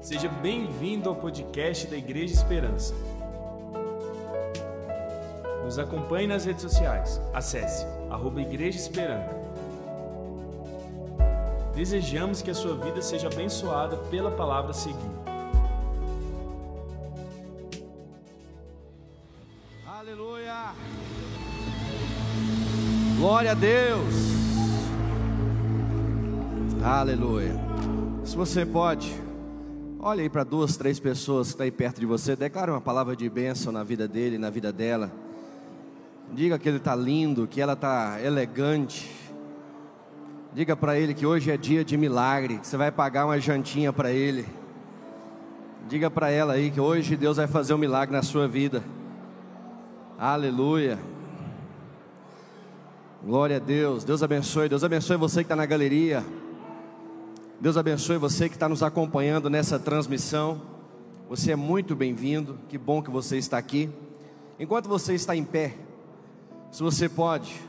Seja bem-vindo ao podcast da Igreja Esperança. Nos acompanhe nas redes sociais. Acesse arroba Igreja Esperança. Desejamos que a sua vida seja abençoada pela palavra a seguir. Aleluia! Glória a Deus! Aleluia! Se você pode, olhe aí para duas, três pessoas que estão aí perto de você, declare uma palavra de bênção na vida dele, na vida dela. Diga que ele está lindo, que ela está elegante. Diga para ele que hoje é dia de milagre, que você vai pagar uma jantinha para ele. Diga para ela aí que hoje Deus vai fazer um milagre na sua vida. Aleluia. Glória a Deus. Deus abençoe. Deus abençoe você que está na galeria. Deus abençoe você que está nos acompanhando nessa transmissão. Você é muito bem-vindo. Que bom que você está aqui. Enquanto você está em pé, se você pode,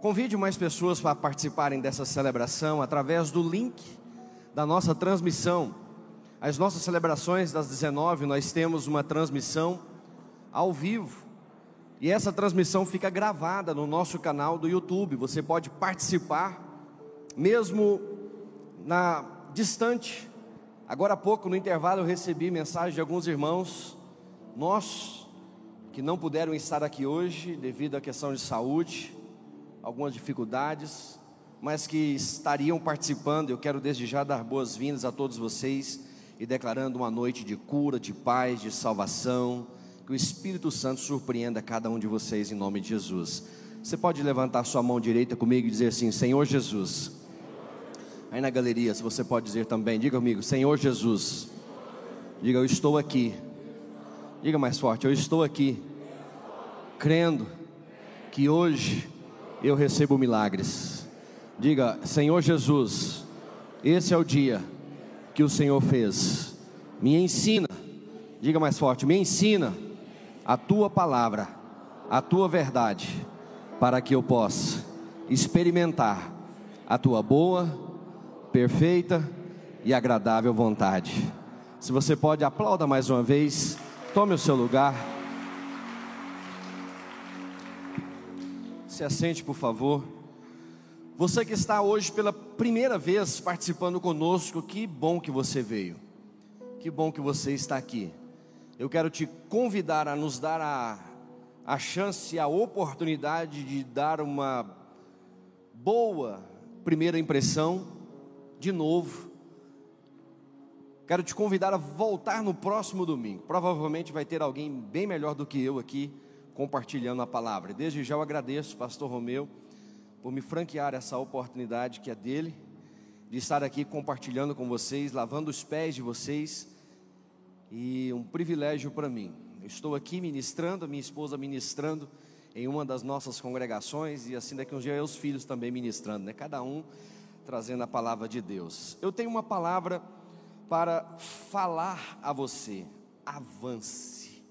convide mais pessoas para participarem dessa celebração através do link da nossa transmissão. As nossas celebrações das 19, nós temos uma transmissão ao vivo. E essa transmissão fica gravada no nosso canal do YouTube. Você pode participar, mesmo na distante. Agora há pouco, no intervalo, eu recebi mensagem de alguns irmãos nossos que não puderam estar aqui hoje devido à questão de saúde, algumas dificuldades, mas que estariam participando. Eu quero desde já dar boas-vindas a todos vocês e declarando uma noite de cura, de paz, de salvação. Que o Espírito Santo surpreenda cada um de vocês em nome de Jesus. Você pode levantar sua mão direita comigo e dizer assim: Senhor Jesus. Aí na galeria, se você pode dizer também, diga comigo: Senhor Jesus. Diga, eu estou aqui. Diga mais forte: Eu estou aqui, crendo que hoje eu recebo milagres. Diga, Senhor Jesus, esse é o dia que o Senhor fez. Me ensina, diga mais forte: Me ensina a tua palavra, a tua verdade, para que eu possa experimentar a tua boa, perfeita e agradável vontade. Se você pode, aplauda mais uma vez, tome o seu lugar. Se assente, por favor. Você que está hoje pela primeira vez participando conosco, que bom que você veio. Que bom que você está aqui eu quero te convidar a nos dar a, a chance, a oportunidade de dar uma boa primeira impressão, de novo. Quero te convidar a voltar no próximo domingo. Provavelmente vai ter alguém bem melhor do que eu aqui compartilhando a palavra. Desde já eu agradeço, Pastor Romeu, por me franquear essa oportunidade que é dele, de estar aqui compartilhando com vocês, lavando os pés de vocês e um privilégio para mim. Eu estou aqui ministrando, minha esposa ministrando em uma das nossas congregações e assim daqui uns dias os filhos também ministrando, né? Cada um trazendo a palavra de Deus. Eu tenho uma palavra para falar a você. Avance.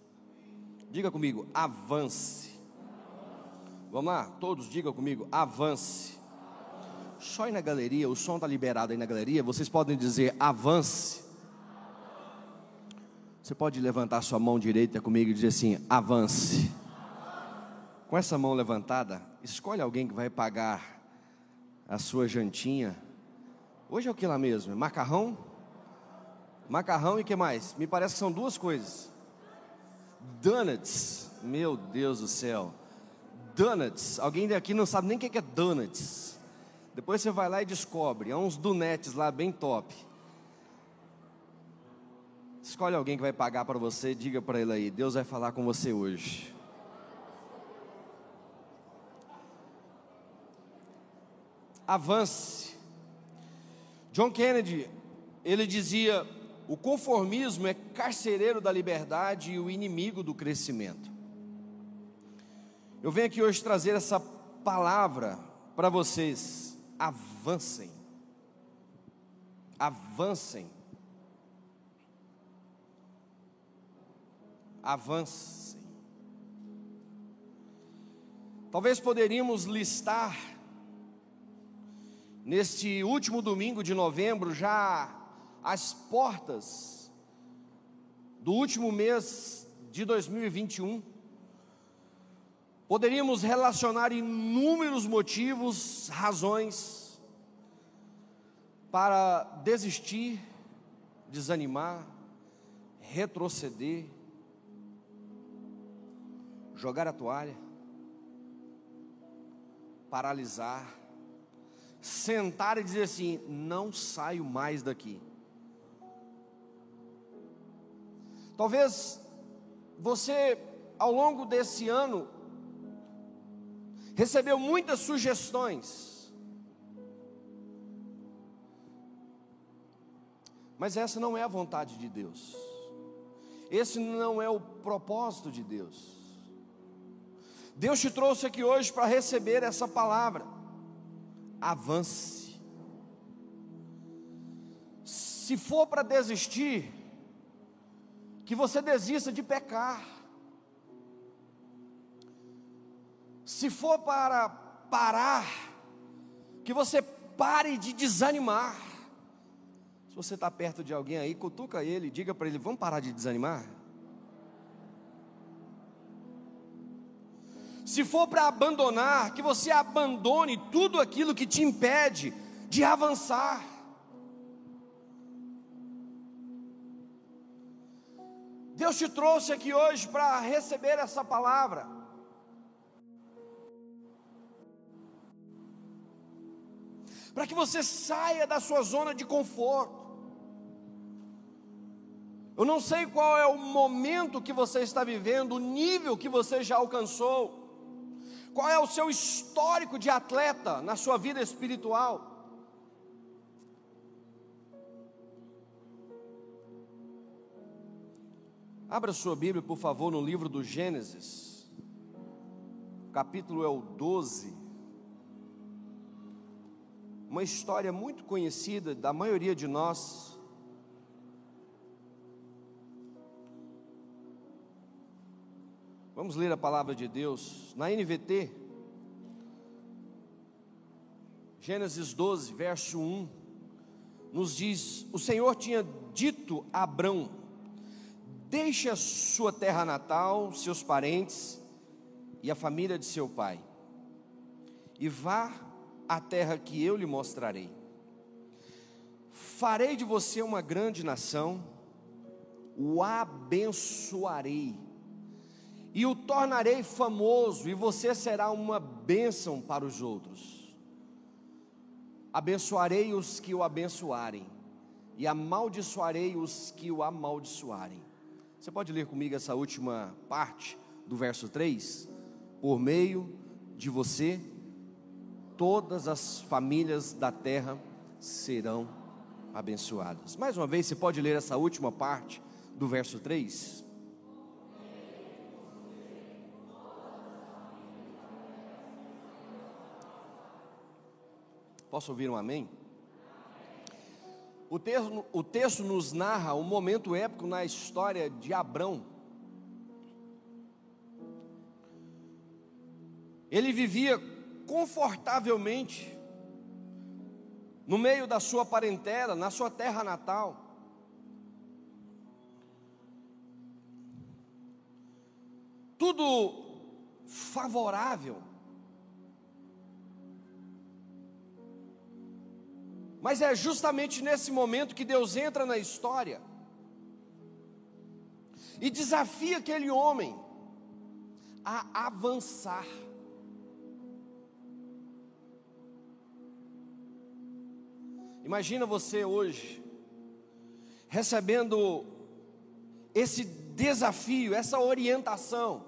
Diga comigo, avance. Vamos lá, todos digam comigo, avance. Só aí na galeria, o som está liberado aí na galeria, vocês podem dizer avance. Você pode levantar sua mão direita comigo e dizer assim: avance. Com essa mão levantada, escolhe alguém que vai pagar a sua jantinha. Hoje é o que lá mesmo? É macarrão? Macarrão e que mais? Me parece que são duas coisas. Donuts. Meu Deus do céu. Donuts. Alguém daqui não sabe nem o que é donuts. Depois você vai lá e descobre. É uns donetes lá bem top. Escolhe alguém que vai pagar para você, diga para ele aí, Deus vai falar com você hoje. Avance. John Kennedy, ele dizia: o conformismo é carcereiro da liberdade e o inimigo do crescimento. Eu venho aqui hoje trazer essa palavra para vocês. Avancem. Avancem. avancem. Talvez poderíamos listar neste último domingo de novembro já às portas do último mês de 2021, poderíamos relacionar inúmeros motivos, razões para desistir, desanimar, retroceder, jogar a toalha, paralisar, sentar e dizer assim: não saio mais daqui. Talvez você, ao longo desse ano, recebeu muitas sugestões, mas essa não é a vontade de Deus, esse não é o propósito de Deus. Deus te trouxe aqui hoje para receber essa palavra. Avance. Se for para desistir, que você desista de pecar. Se for para parar, que você pare de desanimar. Se você está perto de alguém aí, cutuca ele, diga para ele: vamos parar de desanimar. Se for para abandonar, que você abandone tudo aquilo que te impede de avançar. Deus te trouxe aqui hoje para receber essa palavra. Para que você saia da sua zona de conforto. Eu não sei qual é o momento que você está vivendo, o nível que você já alcançou. Qual é o seu histórico de atleta na sua vida espiritual? Abra sua Bíblia, por favor, no livro do Gênesis. O capítulo é o 12. Uma história muito conhecida da maioria de nós. Vamos ler a palavra de Deus na NVT. Gênesis 12, verso 1, nos diz: O Senhor tinha dito a Abrão: Deixe a sua terra natal, seus parentes e a família de seu pai, e vá à terra que eu lhe mostrarei. Farei de você uma grande nação, o abençoarei e o tornarei famoso, e você será uma bênção para os outros. Abençoarei os que o abençoarem, e amaldiçoarei os que o amaldiçoarem. Você pode ler comigo essa última parte do verso 3? Por meio de você, todas as famílias da terra serão abençoadas. Mais uma vez, você pode ler essa última parte do verso 3? Posso ouvir um amém? O texto, o texto nos narra um momento épico na história de Abrão. Ele vivia confortavelmente no meio da sua parentela, na sua terra natal. Tudo favorável. Mas é justamente nesse momento que Deus entra na história e desafia aquele homem a avançar. Imagina você hoje recebendo esse desafio, essa orientação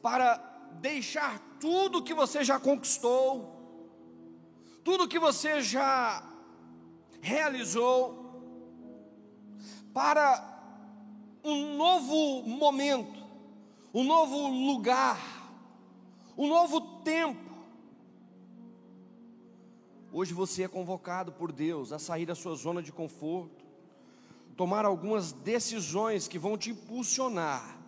para deixar tudo que você já conquistou, tudo que você já realizou, para um novo momento, um novo lugar, um novo tempo. Hoje você é convocado por Deus a sair da sua zona de conforto, tomar algumas decisões que vão te impulsionar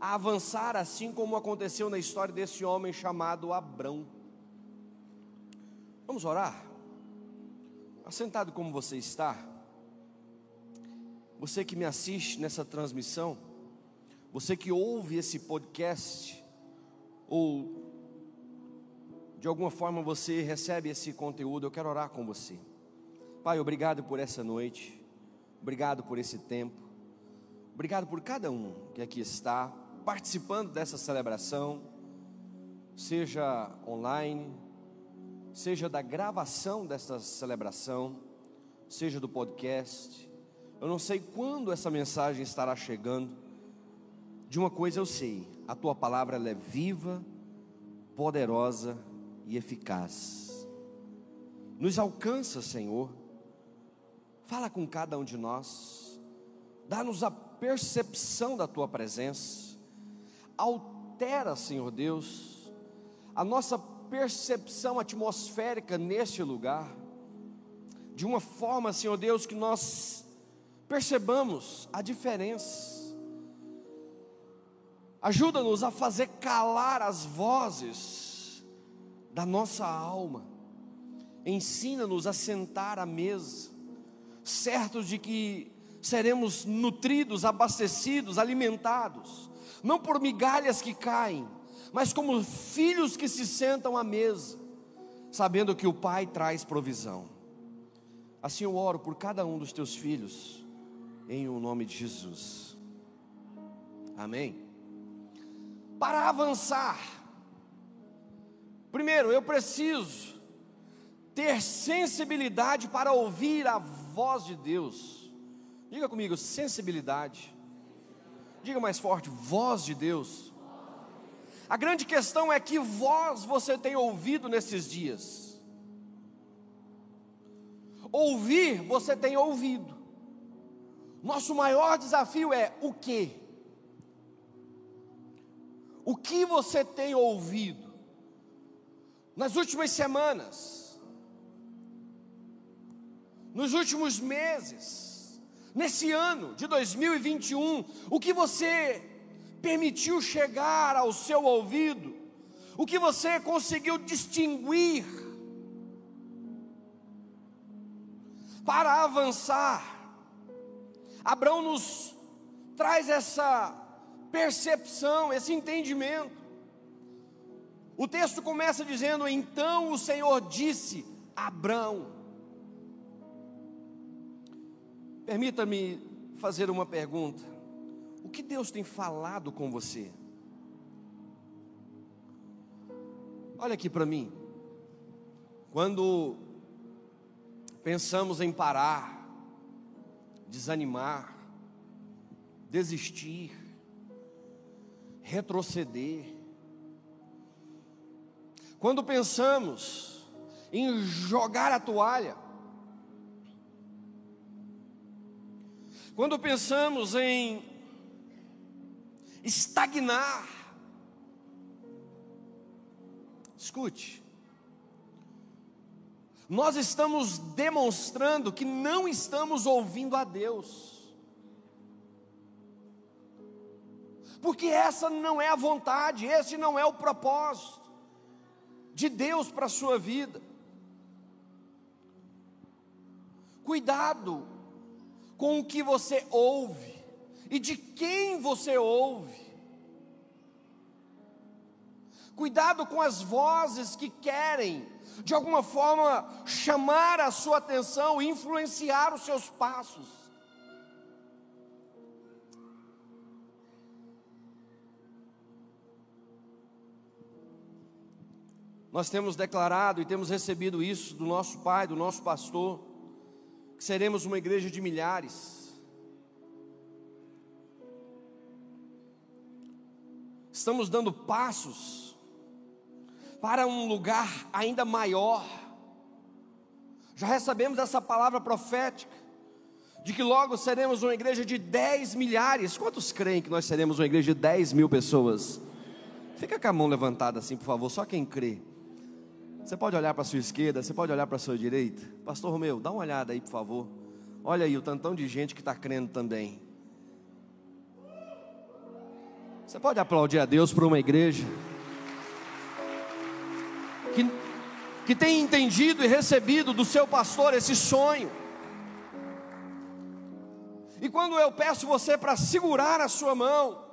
a avançar, assim como aconteceu na história desse homem chamado Abrão. Vamos orar? Assentado como você está, Você que me assiste nessa transmissão, você que ouve esse podcast, ou de alguma forma você recebe esse conteúdo, eu quero orar com você. Pai, obrigado por essa noite, obrigado por esse tempo, obrigado por cada um que aqui está participando dessa celebração, seja online, seja da gravação dessa celebração, seja do podcast. Eu não sei quando essa mensagem estará chegando. De uma coisa eu sei: a tua palavra é viva, poderosa e eficaz. Nos alcança, Senhor. Fala com cada um de nós. Dá-nos a percepção da tua presença. Altera, Senhor Deus, a nossa percepção atmosférica neste lugar. De uma forma, Senhor Deus, que nós percebamos a diferença. Ajuda-nos a fazer calar as vozes da nossa alma. Ensina-nos a sentar à mesa, certos de que seremos nutridos, abastecidos, alimentados, não por migalhas que caem, mas como filhos que se sentam à mesa, sabendo que o Pai traz provisão. Assim eu oro por cada um dos teus filhos, em o nome de Jesus. Amém. Para avançar, Primeiro, eu preciso ter sensibilidade para ouvir a voz de Deus. Diga comigo, sensibilidade. Diga mais forte, voz de Deus. A grande questão é que voz você tem ouvido nesses dias. Ouvir, você tem ouvido. Nosso maior desafio é o que? O que você tem ouvido? nas últimas semanas, nos últimos meses, nesse ano de 2021, o que você permitiu chegar ao seu ouvido, o que você conseguiu distinguir para avançar. Abraão nos traz essa percepção, esse entendimento. O texto começa dizendo: Então o Senhor disse a Abrão. Permita-me fazer uma pergunta. O que Deus tem falado com você? Olha aqui para mim. Quando pensamos em parar, desanimar, desistir, retroceder, quando pensamos em jogar a toalha, quando pensamos em estagnar, escute, nós estamos demonstrando que não estamos ouvindo a Deus, porque essa não é a vontade, esse não é o propósito de Deus para a sua vida. Cuidado com o que você ouve e de quem você ouve. Cuidado com as vozes que querem, de alguma forma, chamar a sua atenção, influenciar os seus passos. Nós temos declarado e temos recebido isso do nosso pai, do nosso pastor, que seremos uma igreja de milhares. Estamos dando passos para um lugar ainda maior. Já recebemos essa palavra profética de que logo seremos uma igreja de 10 milhares. Quantos creem que nós seremos uma igreja de 10 mil pessoas? Fica com a mão levantada assim, por favor, só quem crê. Você pode olhar para a sua esquerda, você pode olhar para a sua direita. Pastor Romeu, dá uma olhada aí, por favor. Olha aí o tantão de gente que está crendo também. Você pode aplaudir a Deus por uma igreja que, que tem entendido e recebido do seu pastor esse sonho. E quando eu peço você para segurar a sua mão,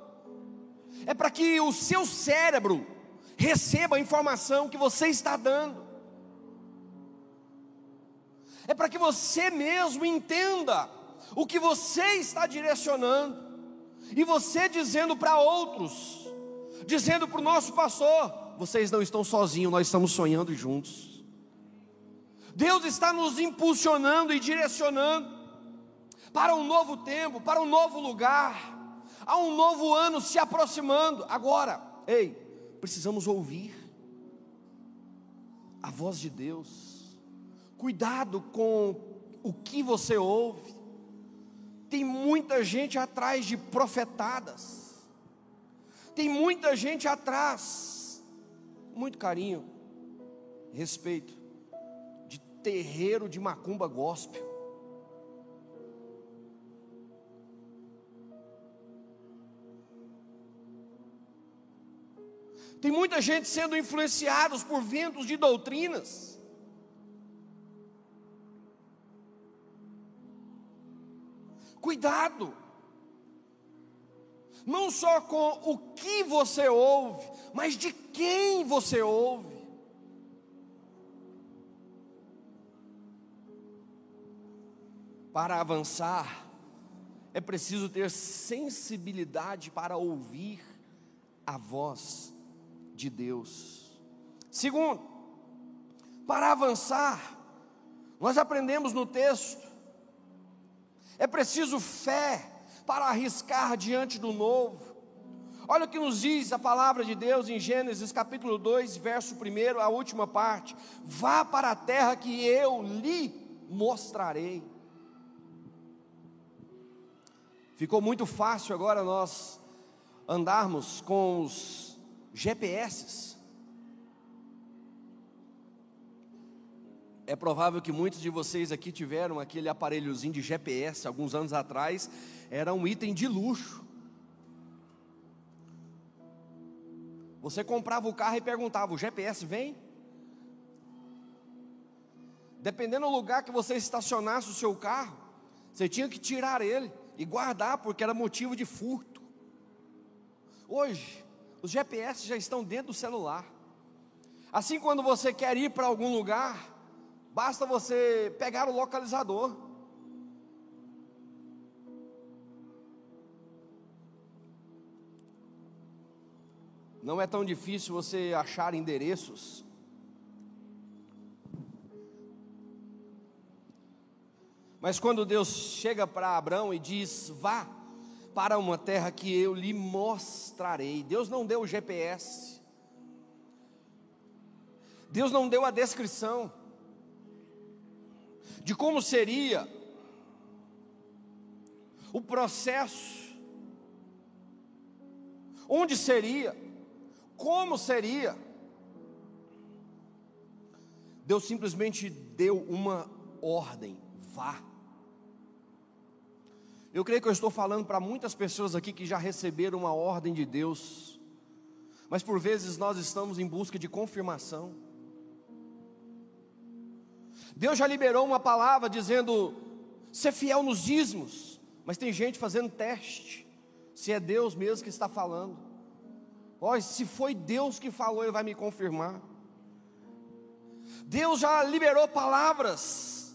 é para que o seu cérebro receba a informação que você está dando. É para que você mesmo entenda o que você está direcionando. E você dizendo para outros, dizendo para o nosso pastor: vocês não estão sozinhos, nós estamos sonhando juntos. Deus está nos impulsionando e direcionando para um novo tempo, para um novo lugar. Há um novo ano se aproximando. Agora, ei, precisamos ouvir a voz de Deus. Cuidado com o que você ouve. Tem muita gente atrás de profetadas. Tem muita gente atrás. Muito carinho, respeito, de terreiro de macumba gospel. Tem muita gente sendo influenciados por ventos de doutrinas. Cuidado, não só com o que você ouve, mas de quem você ouve. Para avançar, é preciso ter sensibilidade para ouvir a voz de Deus. Segundo, para avançar, nós aprendemos no texto é preciso fé para arriscar diante do novo. Olha o que nos diz a palavra de Deus em Gênesis capítulo 2, verso 1, a última parte: Vá para a terra que eu lhe mostrarei. Ficou muito fácil agora nós andarmos com os GPS. É provável que muitos de vocês aqui tiveram aquele aparelhozinho de GPS alguns anos atrás, era um item de luxo. Você comprava o carro e perguntava: o GPS vem? Dependendo do lugar que você estacionasse o seu carro, você tinha que tirar ele e guardar, porque era motivo de furto. Hoje, os GPS já estão dentro do celular. Assim, quando você quer ir para algum lugar, Basta você pegar o localizador. Não é tão difícil você achar endereços. Mas quando Deus chega para Abraão e diz: Vá para uma terra que eu lhe mostrarei. Deus não deu o GPS. Deus não deu a descrição de como seria o processo, onde seria, como seria. Deus simplesmente deu uma ordem: vá. Eu creio que eu estou falando para muitas pessoas aqui que já receberam uma ordem de Deus, mas por vezes nós estamos em busca de confirmação. Deus já liberou uma palavra dizendo: ser fiel nos dízimos, mas tem gente fazendo teste, se é Deus mesmo que está falando. Olha, se foi Deus que falou, Ele vai me confirmar. Deus já liberou palavras,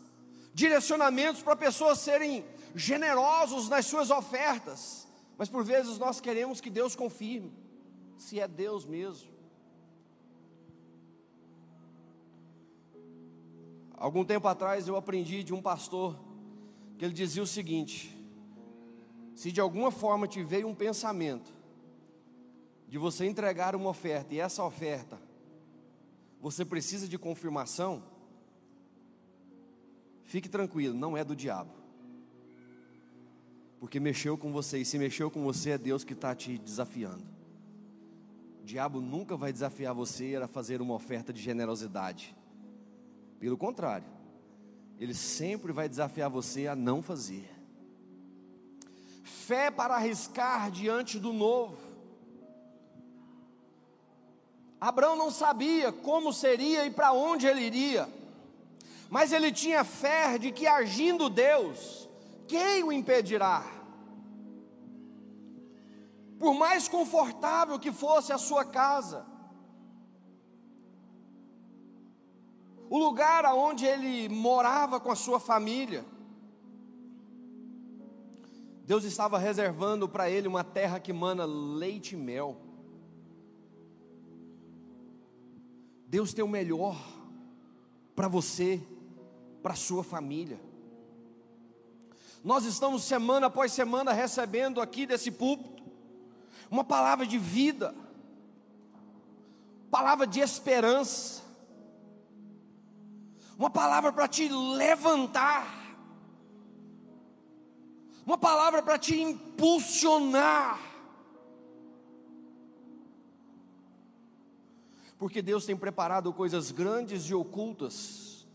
direcionamentos para pessoas serem generosos nas suas ofertas, mas por vezes nós queremos que Deus confirme, se é Deus mesmo. Algum tempo atrás eu aprendi de um pastor que ele dizia o seguinte: se de alguma forma te veio um pensamento de você entregar uma oferta e essa oferta você precisa de confirmação, fique tranquilo, não é do diabo. Porque mexeu com você, e se mexeu com você, é Deus que está te desafiando. O diabo nunca vai desafiar você a fazer uma oferta de generosidade. Pelo contrário, ele sempre vai desafiar você a não fazer. Fé para arriscar diante do novo. Abraão não sabia como seria e para onde ele iria, mas ele tinha fé de que agindo Deus, quem o impedirá? Por mais confortável que fosse a sua casa, o lugar aonde ele morava com a sua família, Deus estava reservando para ele uma terra que mana leite e mel. Deus tem o melhor para você, para a sua família. Nós estamos semana após semana recebendo aqui desse púlpito uma palavra de vida, palavra de esperança, uma palavra para te levantar, uma palavra para te impulsionar. Porque Deus tem preparado coisas grandes e ocultas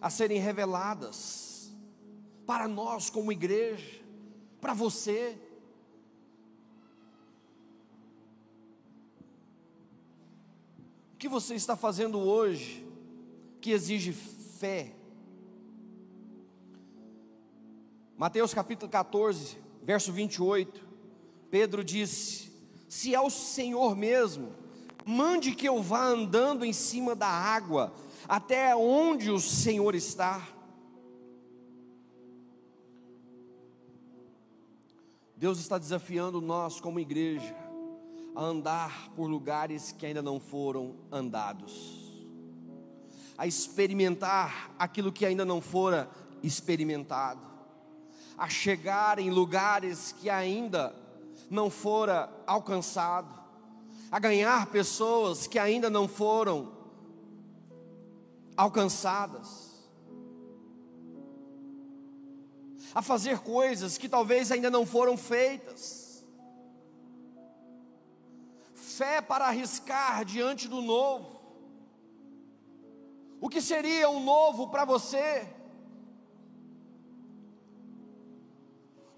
a serem reveladas para nós como igreja, para você. O que você está fazendo hoje que exige fé? Mateus capítulo 14, verso 28, Pedro disse: Se é o Senhor mesmo, mande que eu vá andando em cima da água, até onde o Senhor está. Deus está desafiando nós, como igreja, a andar por lugares que ainda não foram andados, a experimentar aquilo que ainda não fora experimentado a chegar em lugares que ainda não fora alcançado, a ganhar pessoas que ainda não foram alcançadas, a fazer coisas que talvez ainda não foram feitas. Fé para arriscar diante do novo. O que seria um novo para você?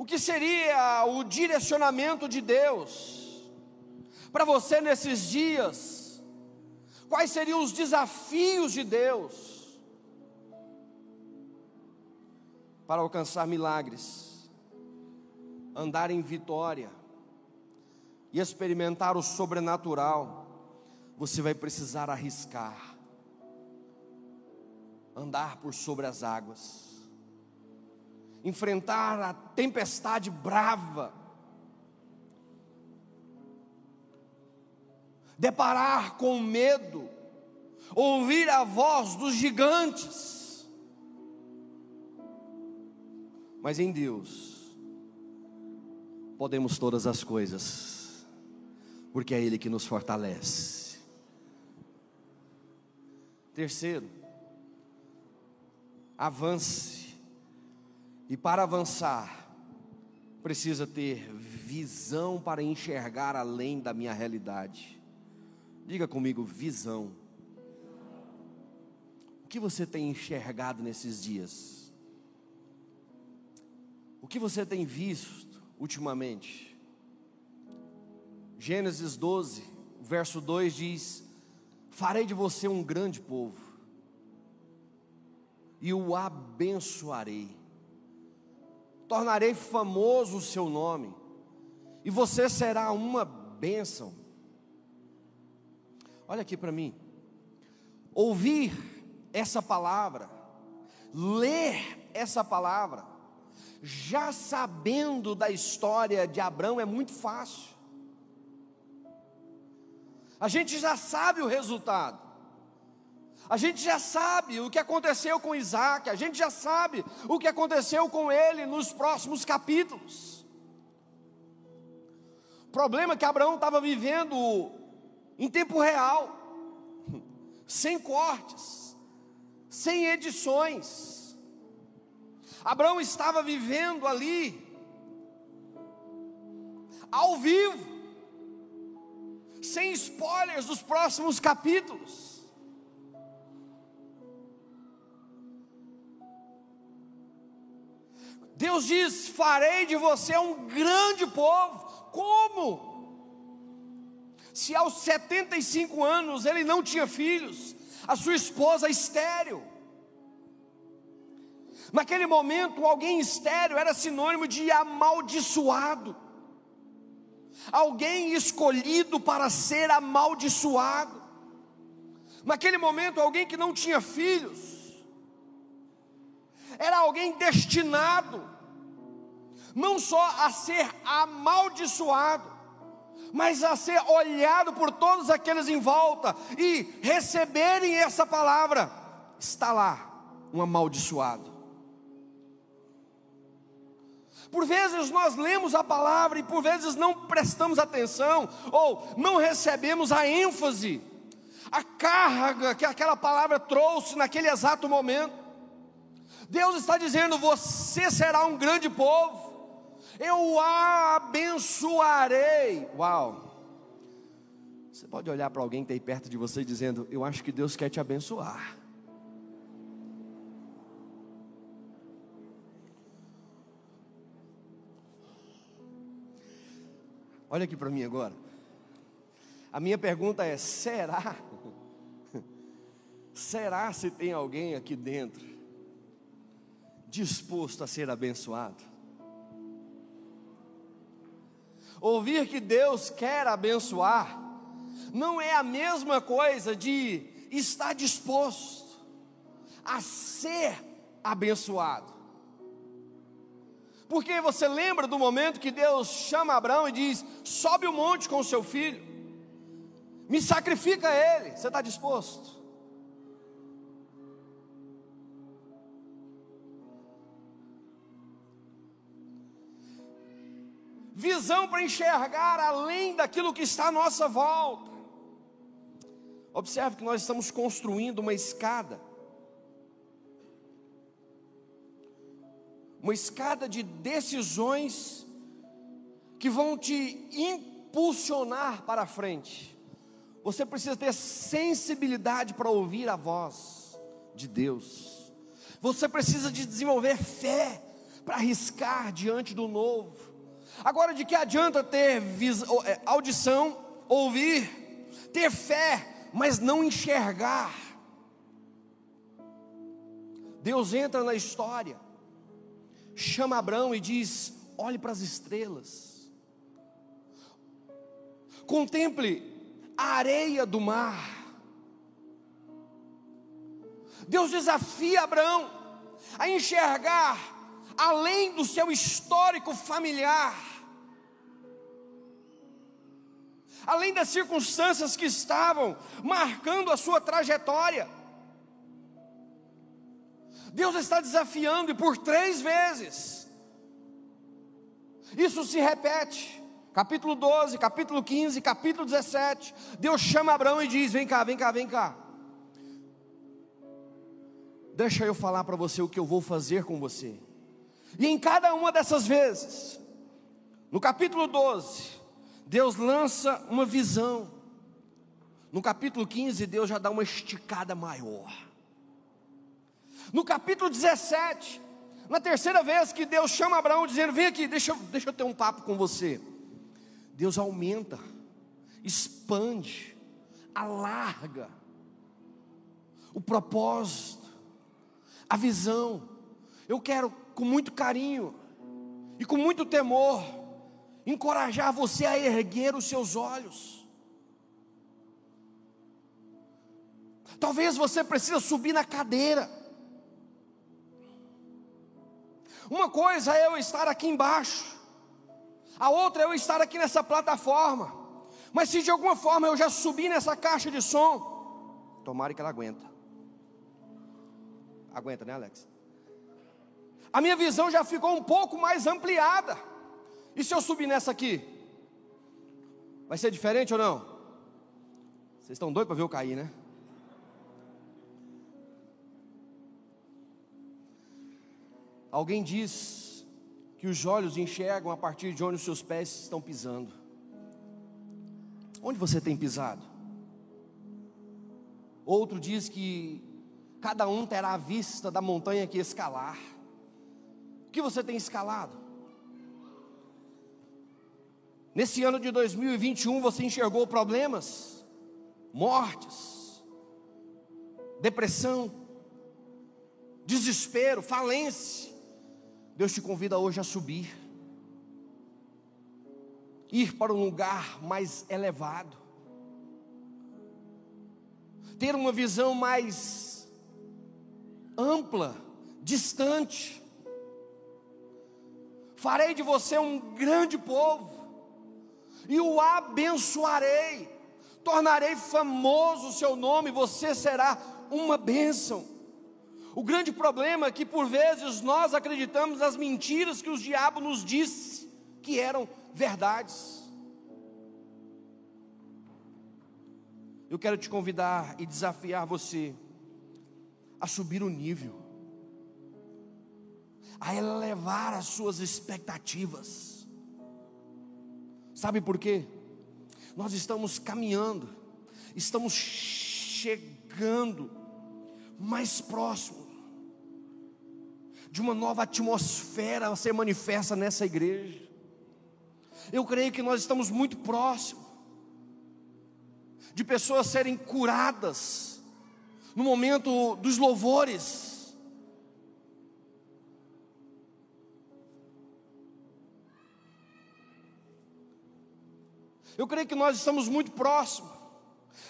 o que seria o direcionamento de Deus para você nesses dias? Quais seriam os desafios de Deus para alcançar milagres, andar em vitória e experimentar o sobrenatural? Você vai precisar arriscar, andar por sobre as águas enfrentar a tempestade brava, deparar com medo, ouvir a voz dos gigantes, mas em Deus podemos todas as coisas, porque é Ele que nos fortalece. Terceiro, avance e para avançar, precisa ter visão para enxergar além da minha realidade. Diga comigo, visão. O que você tem enxergado nesses dias? O que você tem visto ultimamente? Gênesis 12, verso 2 diz: Farei de você um grande povo, e o abençoarei tornarei famoso o seu nome, e você será uma bênção. Olha aqui para mim, ouvir essa palavra, ler essa palavra, já sabendo da história de Abraão, é muito fácil. A gente já sabe o resultado. A gente já sabe o que aconteceu com Isaac, a gente já sabe o que aconteceu com ele nos próximos capítulos. O problema é que Abraão estava vivendo em tempo real, sem cortes, sem edições. Abraão estava vivendo ali, ao vivo, sem spoilers dos próximos capítulos. Deus diz: Farei de você um grande povo. Como? Se aos 75 anos ele não tinha filhos, a sua esposa estéril. Naquele momento, alguém estéreo era sinônimo de amaldiçoado. Alguém escolhido para ser amaldiçoado. Naquele momento, alguém que não tinha filhos. Era alguém destinado não só a ser amaldiçoado, mas a ser olhado por todos aqueles em volta e receberem essa palavra. Está lá um amaldiçoado. Por vezes nós lemos a palavra e por vezes não prestamos atenção ou não recebemos a ênfase, a carga que aquela palavra trouxe naquele exato momento. Deus está dizendo: você será um grande povo eu a abençoarei. Uau! Você pode olhar para alguém que está aí perto de você dizendo: Eu acho que Deus quer te abençoar. Olha aqui para mim agora. A minha pergunta é: será? Será se tem alguém aqui dentro disposto a ser abençoado? Ouvir que Deus quer abençoar não é a mesma coisa de estar disposto a ser abençoado. Porque você lembra do momento que Deus chama Abraão e diz: sobe o monte com o seu filho, me sacrifica ele. Você está disposto? Visão para enxergar além daquilo que está à nossa volta. Observe que nós estamos construindo uma escada, uma escada de decisões que vão te impulsionar para frente. Você precisa ter sensibilidade para ouvir a voz de Deus. Você precisa de desenvolver fé para arriscar diante do novo. Agora, de que adianta ter é, audição, ouvir, ter fé, mas não enxergar? Deus entra na história, chama Abraão e diz: olhe para as estrelas, contemple a areia do mar. Deus desafia Abraão a enxergar além do seu histórico familiar, além das circunstâncias que estavam marcando a sua trajetória. Deus está desafiando e por três vezes. Isso se repete. Capítulo 12, capítulo 15, capítulo 17. Deus chama Abraão e diz: Vem cá, vem cá, vem cá. Deixa eu falar para você o que eu vou fazer com você. E em cada uma dessas vezes, no capítulo 12, Deus lança uma visão. No capítulo 15, Deus já dá uma esticada maior. No capítulo 17, na terceira vez que Deus chama Abraão, dizendo: Vem aqui, deixa, deixa eu ter um papo com você. Deus aumenta, expande, alarga o propósito, a visão. Eu quero, com muito carinho e com muito temor, encorajar você a erguer os seus olhos. Talvez você precise subir na cadeira. Uma coisa é eu estar aqui embaixo, a outra é eu estar aqui nessa plataforma. Mas se de alguma forma eu já subi nessa caixa de som, tomara que ela aguenta. Aguenta, né, Alex? A minha visão já ficou um pouco mais ampliada. E se eu subir nessa aqui? Vai ser diferente ou não? Vocês estão doidos para ver eu cair, né? Alguém diz que os olhos enxergam a partir de onde os seus pés estão pisando. Onde você tem pisado? Outro diz que cada um terá a vista da montanha que escalar. O que você tem escalado? Nesse ano de 2021 você enxergou problemas, mortes, depressão, desespero, falência, Deus te convida hoje a subir, ir para um lugar mais elevado, ter uma visão mais ampla, distante. Farei de você um grande povo, e o abençoarei, tornarei famoso o seu nome, você será uma bênção. O grande problema é que por vezes nós acreditamos nas mentiras que os diabos nos disse que eram verdades. Eu quero te convidar e desafiar você a subir o nível, a elevar as suas expectativas. Sabe por quê? Nós estamos caminhando, estamos chegando mais próximo de uma nova atmosfera a ser manifesta nessa igreja. Eu creio que nós estamos muito próximos de pessoas serem curadas no momento dos louvores. Eu creio que nós estamos muito próximos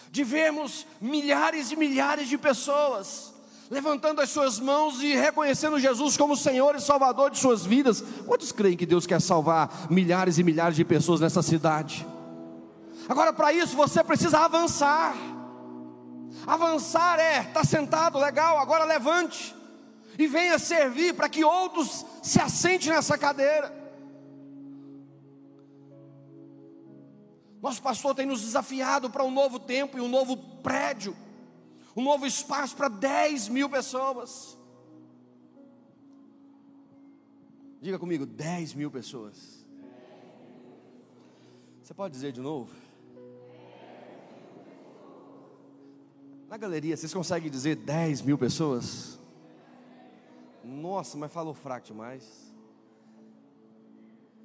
de vermos milhares e milhares de pessoas levantando as suas mãos e reconhecendo Jesus como Senhor e Salvador de suas vidas. Quantos creem que Deus quer salvar milhares e milhares de pessoas nessa cidade? Agora, para isso, você precisa avançar. Avançar é, está sentado, legal, agora levante e venha servir para que outros se assentem nessa cadeira. Nosso pastor tem nos desafiado para um novo tempo e um novo prédio, um novo espaço para 10 mil pessoas. Diga comigo, 10 mil pessoas. Você pode dizer de novo? Na galeria, vocês conseguem dizer 10 mil pessoas? Nossa, mas falou fraco demais.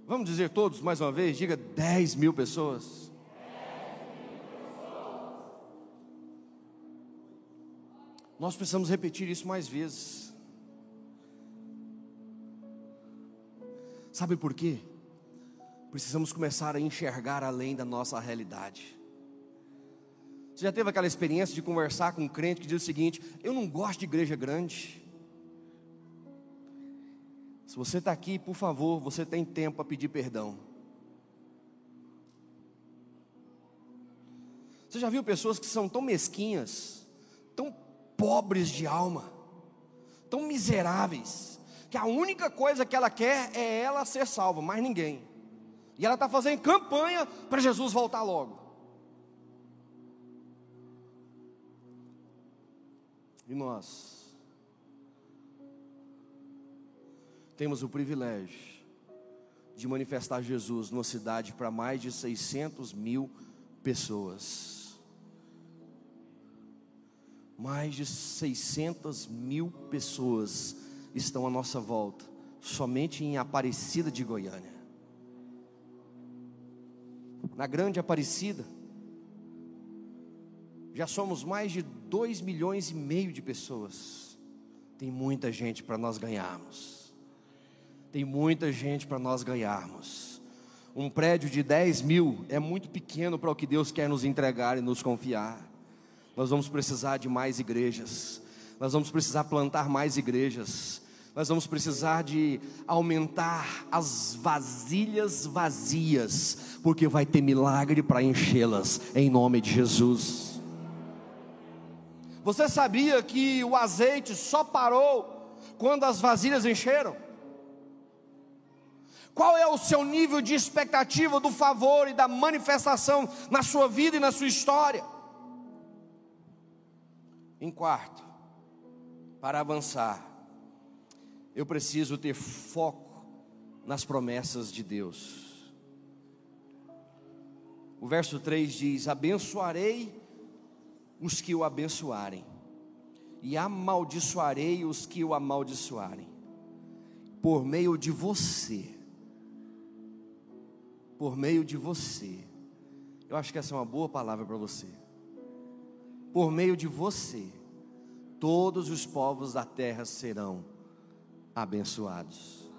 Vamos dizer todos mais uma vez? Diga 10 mil pessoas. Nós precisamos repetir isso mais vezes. Sabe por quê? Precisamos começar a enxergar além da nossa realidade. Você já teve aquela experiência de conversar com um crente que diz o seguinte: Eu não gosto de igreja grande. Se você está aqui, por favor, você tem tempo para pedir perdão. Você já viu pessoas que são tão mesquinhas, tão pobres de alma, tão miseráveis, que a única coisa que ela quer é ela ser salva, mais ninguém. E ela está fazendo campanha para Jesus voltar logo. E nós? temos o privilégio de manifestar Jesus numa cidade para mais de 600 mil pessoas. Mais de 600 mil pessoas estão à nossa volta, somente em Aparecida de Goiânia. Na Grande Aparecida, já somos mais de 2 milhões e meio de pessoas. Tem muita gente para nós ganharmos. Tem muita gente para nós ganharmos. Um prédio de 10 mil é muito pequeno para o que Deus quer nos entregar e nos confiar. Nós vamos precisar de mais igrejas. Nós vamos precisar plantar mais igrejas. Nós vamos precisar de aumentar as vasilhas vazias, porque vai ter milagre para enchê-las, em nome de Jesus. Você sabia que o azeite só parou quando as vasilhas encheram? Qual é o seu nível de expectativa do favor e da manifestação na sua vida e na sua história? Em quarto, para avançar, eu preciso ter foco nas promessas de Deus. O verso 3 diz: Abençoarei os que o abençoarem, e amaldiçoarei os que o amaldiçoarem, por meio de você por meio de você. Eu acho que essa é uma boa palavra para você. Por meio de você, todos os povos da terra serão abençoados.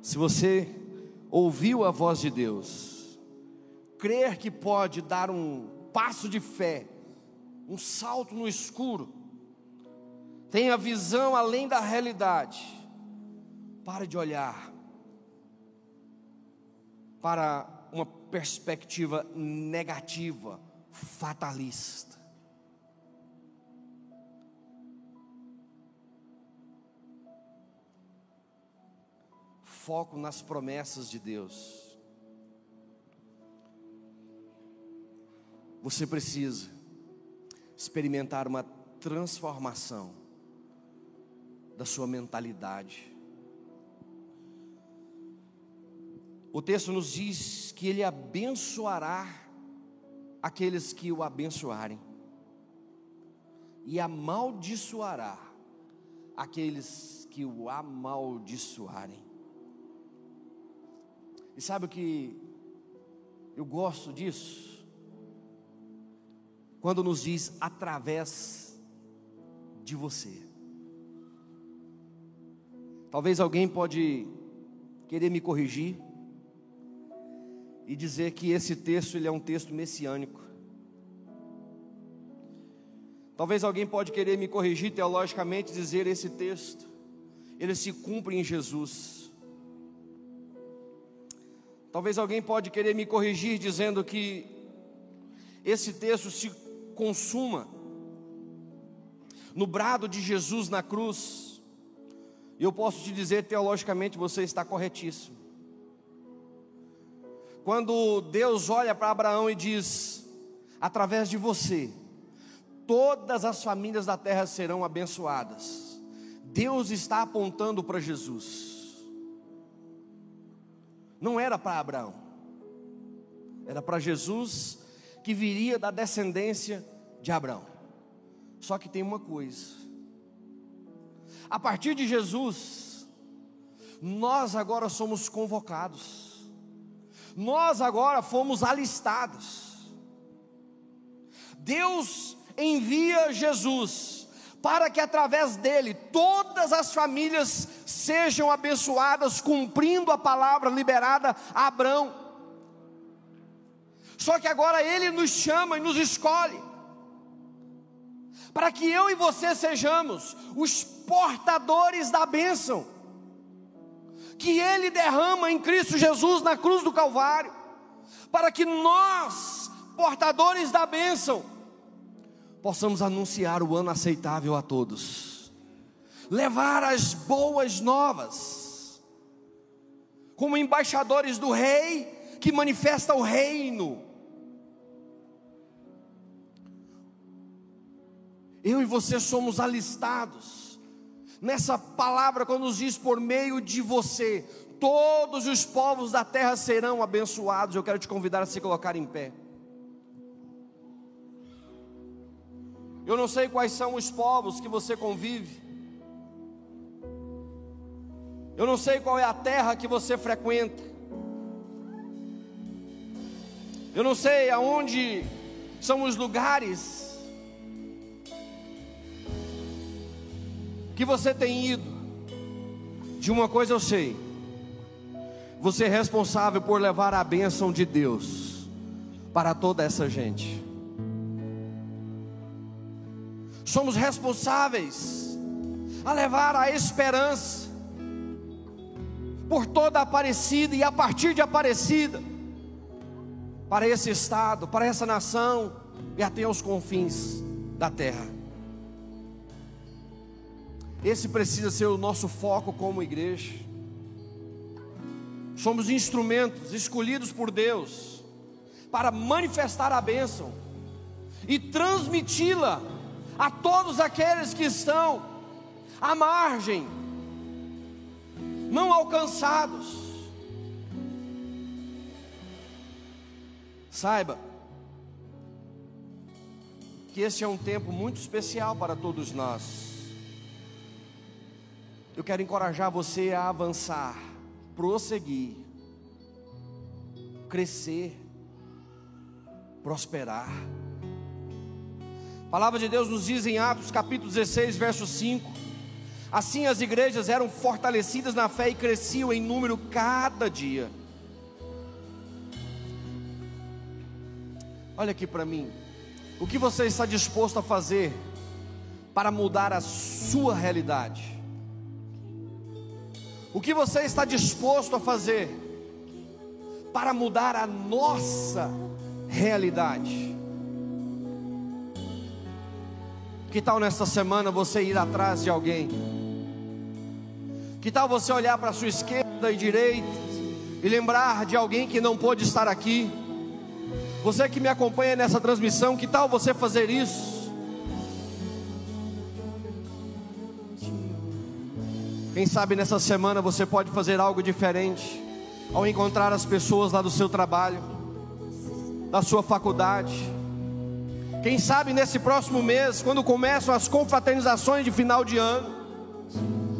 Se você ouviu a voz de Deus, crer que pode dar um passo de fé, um salto no escuro, tenha visão além da realidade, pare de olhar para uma perspectiva negativa, fatalista. Foco nas promessas de Deus. Você precisa experimentar uma transformação da sua mentalidade. O texto nos diz que Ele abençoará aqueles que o abençoarem, e amaldiçoará aqueles que o amaldiçoarem. E sabe o que eu gosto disso? Quando nos diz através de você. Talvez alguém pode querer me corrigir, e dizer que esse texto ele é um texto messiânico. Talvez alguém pode querer me corrigir teologicamente dizer esse texto ele se cumpre em Jesus. Talvez alguém pode querer me corrigir dizendo que esse texto se consuma no brado de Jesus na cruz. E eu posso te dizer teologicamente você está corretíssimo. Quando Deus olha para Abraão e diz: através de você, todas as famílias da terra serão abençoadas. Deus está apontando para Jesus. Não era para Abraão, era para Jesus que viria da descendência de Abraão. Só que tem uma coisa: a partir de Jesus, nós agora somos convocados nós agora fomos alistados. Deus envia Jesus para que através dele todas as famílias sejam abençoadas, cumprindo a palavra liberada a Abraão. Só que agora ele nos chama e nos escolhe, para que eu e você sejamos os portadores da bênção que Ele derrama em Cristo Jesus na cruz do Calvário, para que nós, portadores da bênção, possamos anunciar o ano aceitável a todos, levar as boas novas, como embaixadores do Rei que manifesta o reino. Eu e você somos alistados nessa palavra, quando nos diz por meio de você, todos os povos da terra serão abençoados. Eu quero te convidar a se colocar em pé. Eu não sei quais são os povos que você convive. Eu não sei qual é a terra que você frequenta. Eu não sei aonde são os lugares que você tem ido, de uma coisa eu sei, você é responsável por levar a bênção de Deus para toda essa gente. Somos responsáveis a levar a esperança por toda Aparecida e a partir de Aparecida para esse estado, para essa nação e até os confins da terra. Esse precisa ser o nosso foco como igreja. Somos instrumentos escolhidos por Deus para manifestar a bênção e transmiti-la a todos aqueles que estão à margem, não alcançados. Saiba que esse é um tempo muito especial para todos nós. Eu quero encorajar você a avançar, prosseguir, crescer, prosperar. Palavra de Deus nos diz em Atos capítulo 16, verso 5: Assim as igrejas eram fortalecidas na fé e cresciam em número cada dia. Olha aqui para mim. O que você está disposto a fazer para mudar a sua realidade? O que você está disposto a fazer para mudar a nossa realidade? Que tal nesta semana você ir atrás de alguém? Que tal você olhar para sua esquerda e direita e lembrar de alguém que não pôde estar aqui? Você que me acompanha nessa transmissão, que tal você fazer isso? Quem sabe nessa semana você pode fazer algo diferente ao encontrar as pessoas lá do seu trabalho, da sua faculdade quem sabe nesse próximo mês, quando começam as confraternizações de final de ano,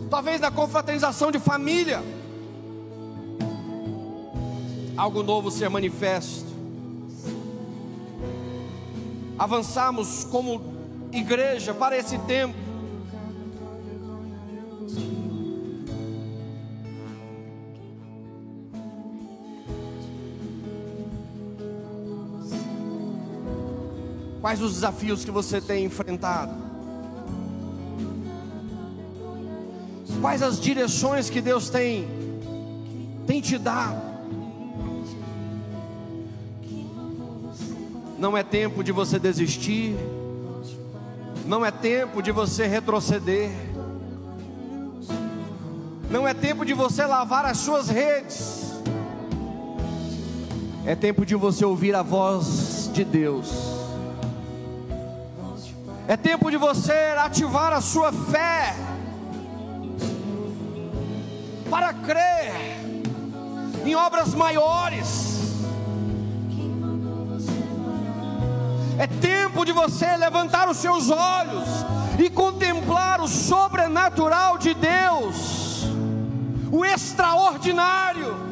talvez na confraternização de família, algo novo ser manifesto. Avançamos como igreja para esse tempo Quais os desafios que você tem enfrentado? Quais as direções que Deus tem tem te dado? Não é tempo de você desistir. Não é tempo de você retroceder. Não é tempo de você lavar as suas redes. É tempo de você ouvir a voz de Deus. É tempo de você ativar a sua fé para crer em obras maiores. É tempo de você levantar os seus olhos e contemplar o sobrenatural de Deus, o extraordinário.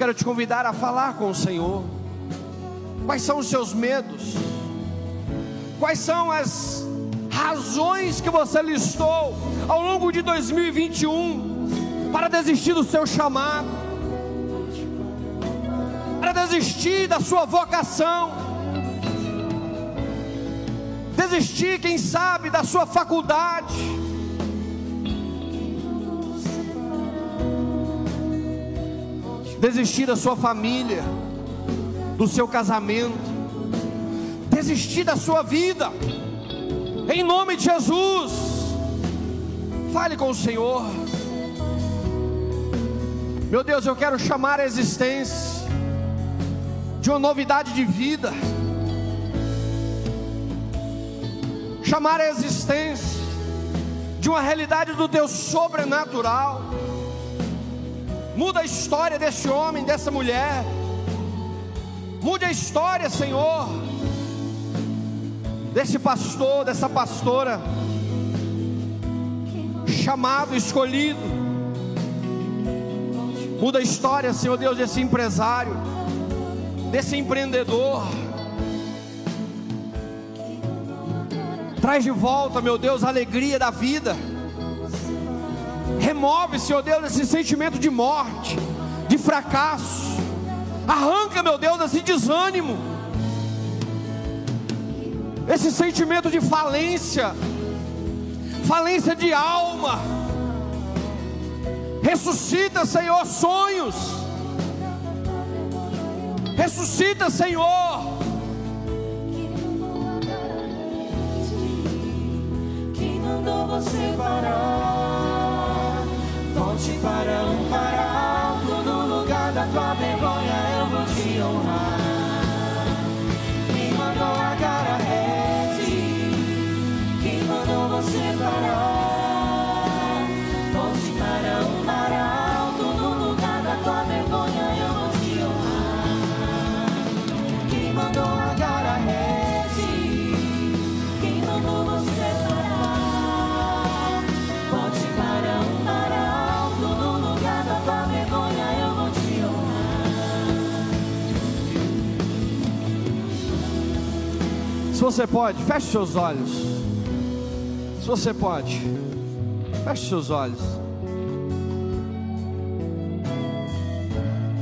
Quero te convidar a falar com o Senhor. Quais são os seus medos? Quais são as razões que você listou ao longo de 2021 para desistir do seu chamado? Para desistir da sua vocação? Desistir, quem sabe, da sua faculdade? Desistir da sua família, do seu casamento, desistir da sua vida, em nome de Jesus. Fale com o Senhor. Meu Deus, eu quero chamar a existência de uma novidade de vida, chamar a existência de uma realidade do teu sobrenatural Muda a história desse homem, dessa mulher. Mude a história, Senhor, desse pastor, dessa pastora, chamado, escolhido. Muda a história, Senhor Deus, desse empresário, desse empreendedor. Traz de volta, meu Deus, a alegria da vida. Remove, Senhor Deus, esse sentimento de morte, de fracasso. Arranca, meu Deus, esse desânimo, esse sentimento de falência, falência de alma. Ressuscita, Senhor, sonhos. Ressuscita, Senhor. Quem mandou você parar? Você pode, feche seus olhos. Se você pode, feche seus olhos.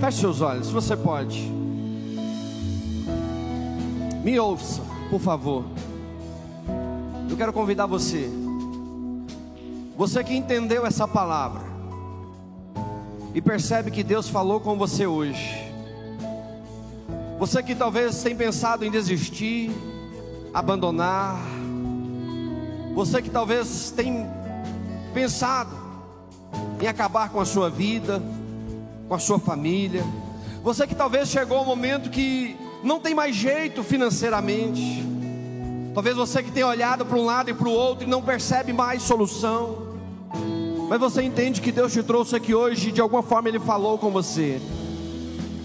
Feche seus olhos, se você pode. Me ouça, por favor. Eu quero convidar você. Você que entendeu essa palavra e percebe que Deus falou com você hoje. Você que talvez tem pensado em desistir, abandonar. Você que talvez tem pensado em acabar com a sua vida, com a sua família. Você que talvez chegou ao momento que não tem mais jeito financeiramente. Talvez você que tenha olhado para um lado e para o outro e não percebe mais solução. Mas você entende que Deus te trouxe aqui hoje, e de alguma forma Ele falou com você.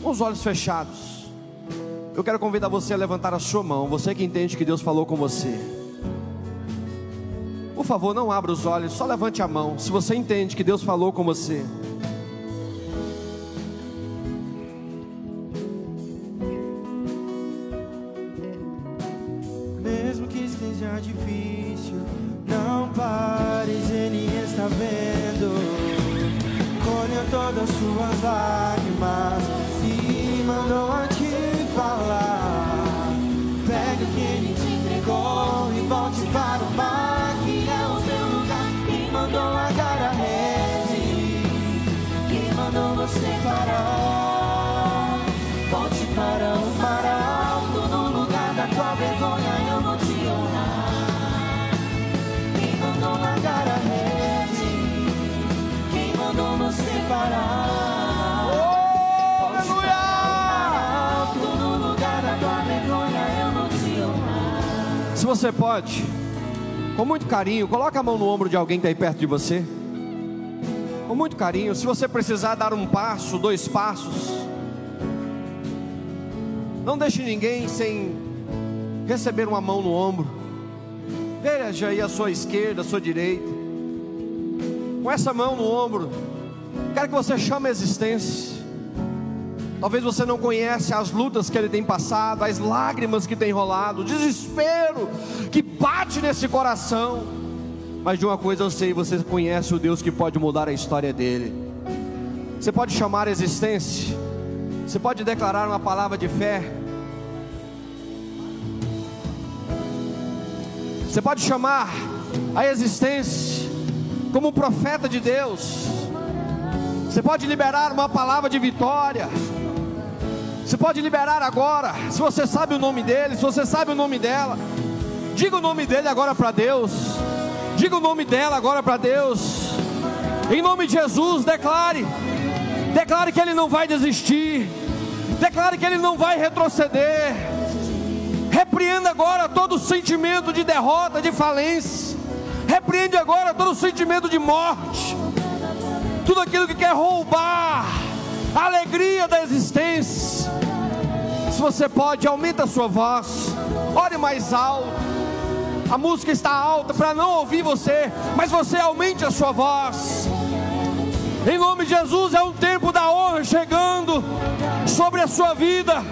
Com os olhos fechados. Eu quero convidar você a levantar a sua mão. Você que entende que Deus falou com você. Por favor, não abra os olhos, só levante a mão. Se você entende que Deus falou com você. Carinho, coloque a mão no ombro de alguém que está aí perto de você. Com muito carinho. Se você precisar dar um passo, dois passos, não deixe ninguém sem receber uma mão no ombro. Veja aí a sua esquerda, a sua direita. Com essa mão no ombro, quero que você chame a existência. Talvez você não conhece as lutas que ele tem passado, as lágrimas que tem rolado, o desespero que bate nesse coração. Mas de uma coisa eu sei, você conhece o Deus que pode mudar a história dele. Você pode chamar a existência. Você pode declarar uma palavra de fé. Você pode chamar a existência como profeta de Deus. Você pode liberar uma palavra de vitória. Você pode liberar agora, se você sabe o nome dele, se você sabe o nome dela. Diga o nome dele agora para Deus. Diga o nome dela agora para Deus. Em nome de Jesus, declare. Declare que ele não vai desistir. Declare que ele não vai retroceder. Repreenda agora todo sentimento de derrota, de falência. Repreende agora todo sentimento de morte. Tudo aquilo que quer roubar a alegria da existência. Você pode, aumenta a sua voz, ore mais alto. A música está alta para não ouvir você, mas você aumente a sua voz. Em nome de Jesus, é um tempo da honra chegando sobre a sua vida.